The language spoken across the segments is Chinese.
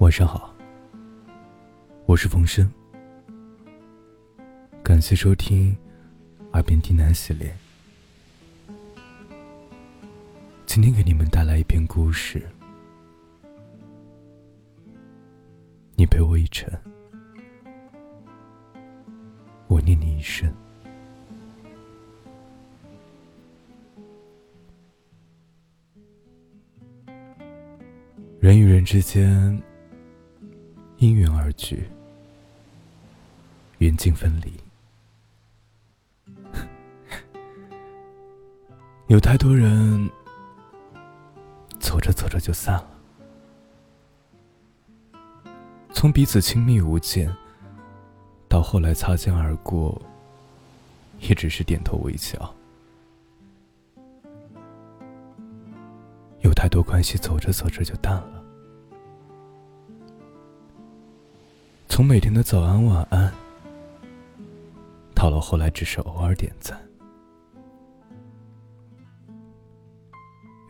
晚上好，我是冯生，感谢收听《耳边低喃》系列。今天给你们带来一篇故事，你陪我一程，我念你一生。人与人之间。因缘而聚，缘尽分离。有太多人走着走着就散了，从彼此亲密无间，到后来擦肩而过，也只是点头微笑。有太多关系走着走着就淡了。从每天的早安晚安，到了后来只是偶尔点赞。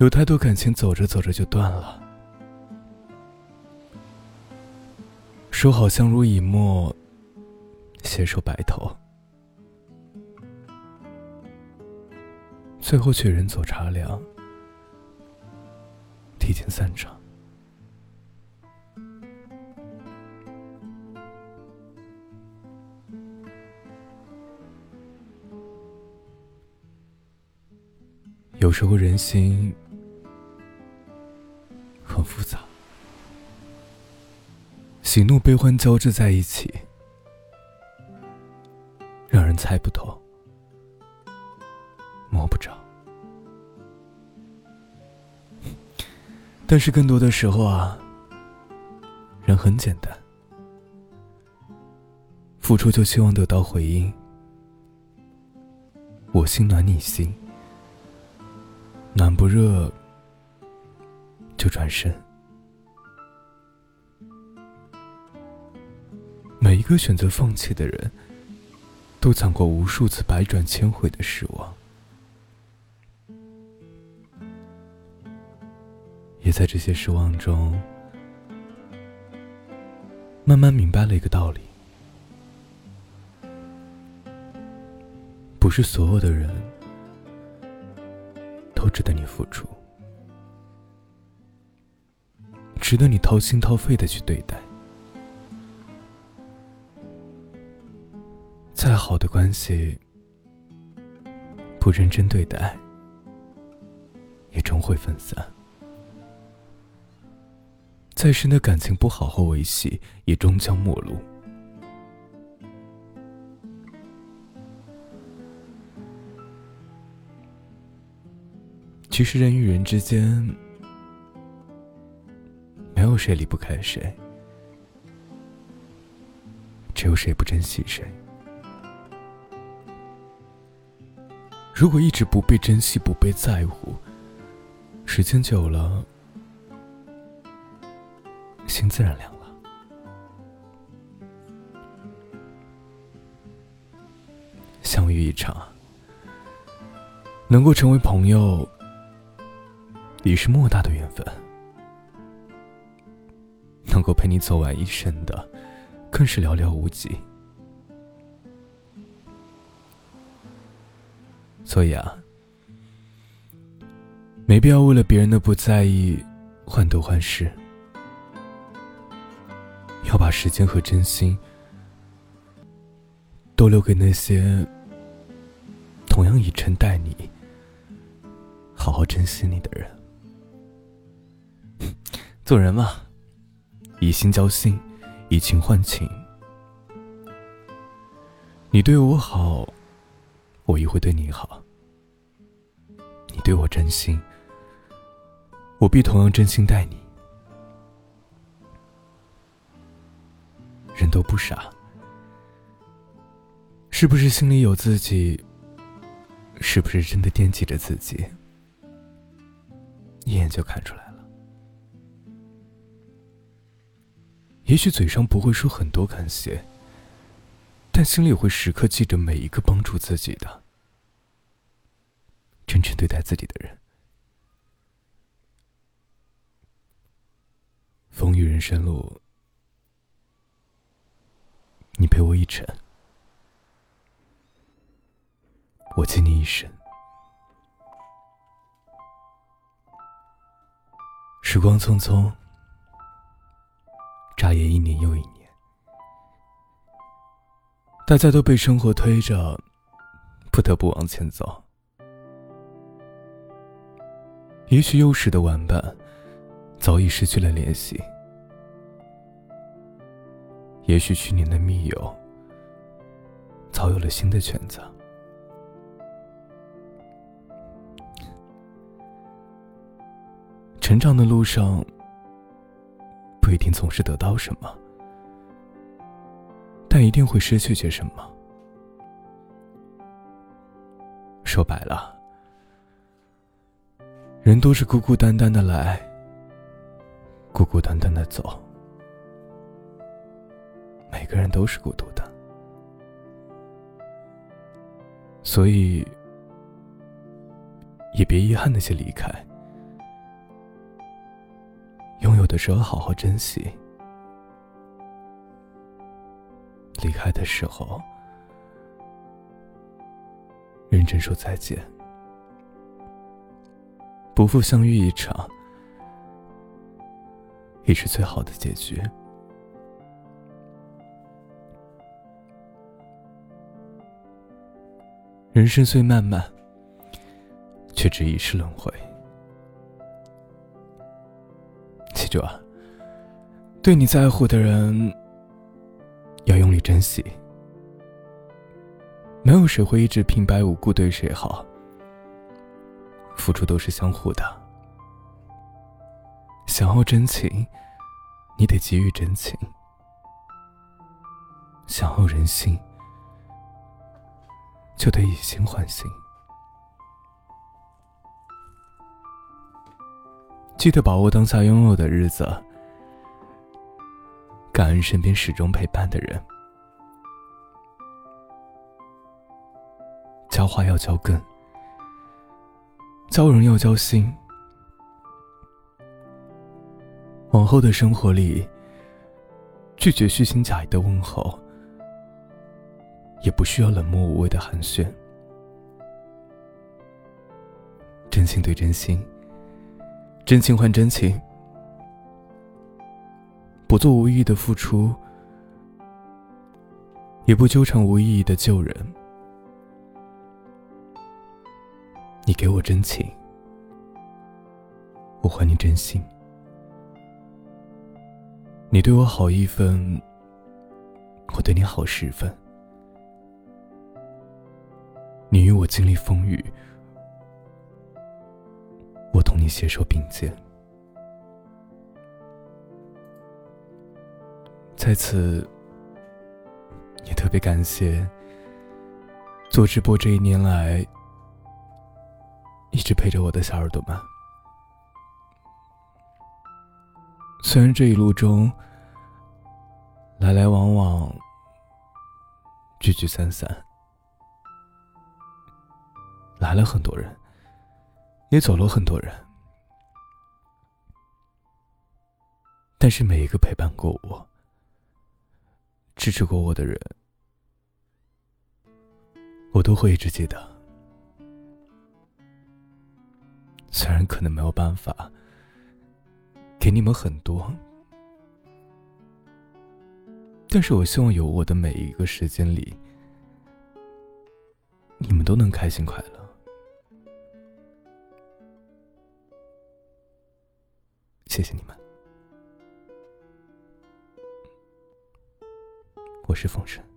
有太多感情走着走着就断了，说好相濡以沫，携手白头，最后却人走茶凉，提前散场。时候人心很复杂，喜怒悲欢交织在一起，让人猜不透、摸不着。但是更多的时候啊，人很简单，付出就希望得到回应，我心暖你心。暖不热，就转身。每一个选择放弃的人，都尝过无数次百转千回的失望，也在这些失望中，慢慢明白了一个道理：不是所有的人。值得你付出，值得你掏心掏肺的去对待。再好的关系，不认真对待，也终会分散；再深的感情，不好好维系，也终将陌路。其实人与人之间，没有谁离不开谁，只有谁不珍惜谁。如果一直不被珍惜、不被在乎，时间久了，心自然凉了。相遇一场，能够成为朋友。已是莫大的缘分，能够陪你走完一生的，更是寥寥无几。所以啊，没必要为了别人的不在意患得患失，要把时间和真心都留给那些同样以诚待你、好好珍惜你的人。做人嘛，以心交心，以情换情。你对我好，我也会对你好。你对我真心，我必同样真心待你。人都不傻，是不是心里有自己？是不是真的惦记着自己？一眼就看出来。也许嘴上不会说很多感谢，但心里会时刻记着每一个帮助自己的、真诚对待自己的人。风雨人。生路，你陪我一程，我敬你一生。时光匆匆，眨眼一年又一年，大家都被生活推着，不得不往前走。也许幼时的玩伴，早已失去了联系；也许去年的密友，早有了新的选择。成长的路上，不一定总是得到什么，但一定会失去些什么。说白了，人都是孤孤单单的来，孤孤单单的走。每个人都是孤独的，所以也别遗憾那些离开。的时候好好珍惜，离开的时候认真说再见。不负相遇一场，也是最好的结局。人生虽漫漫，却只一世轮回。记住啊，对你在乎的人，要用力珍惜。没有谁会一直平白无故对谁好，付出都是相互的。想要真情，你得给予真情；想要人心，就得以心换心。记得把握当下拥有的日子，感恩身边始终陪伴的人。浇花要浇根，交人要交心。往后的生活里，拒绝虚情假意的问候，也不需要冷漠无味的寒暄。真心对真心。真情换真情，不做无意义的付出，也不纠缠无意义的救人。你给我真情，我还你真心。你对我好一分，我对你好十分。你与我经历风雨。你携手并肩。在此，也特别感谢做直播这一年来一直陪着我的小耳朵们。虽然这一路中来来往往、聚聚散散，来了很多人。也走了很多人，但是每一个陪伴过我、支持过我的人，我都会一直记得。虽然可能没有办法给你们很多，但是我希望有我的每一个时间里，你们都能开心快乐。谢谢你们，我是风声。